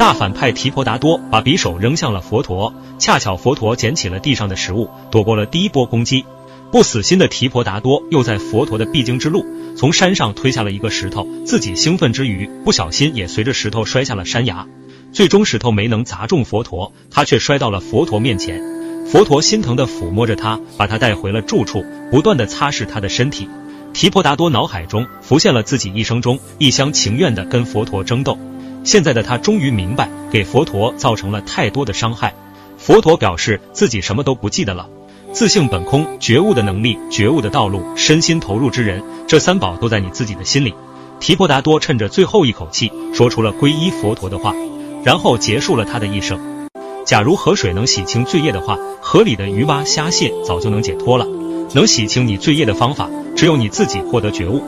大反派提婆达多把匕首扔向了佛陀，恰巧佛陀捡起了地上的食物，躲过了第一波攻击。不死心的提婆达多又在佛陀的必经之路，从山上推下了一个石头，自己兴奋之余，不小心也随着石头摔下了山崖。最终石头没能砸中佛陀，他却摔到了佛陀面前。佛陀心疼地抚摸着他，把他带回了住处，不断地擦拭他的身体。提婆达多脑海中浮现了自己一生中一厢情愿地跟佛陀争斗。现在的他终于明白，给佛陀造成了太多的伤害。佛陀表示自己什么都不记得了。自性本空，觉悟的能力，觉悟的道路，身心投入之人，这三宝都在你自己的心里。提婆达多趁着最后一口气，说出了皈依佛陀的话，然后结束了他的一生。假如河水能洗清罪业的话，河里的鱼蛙虾蟹早就能解脱了。能洗清你罪业的方法，只有你自己获得觉悟。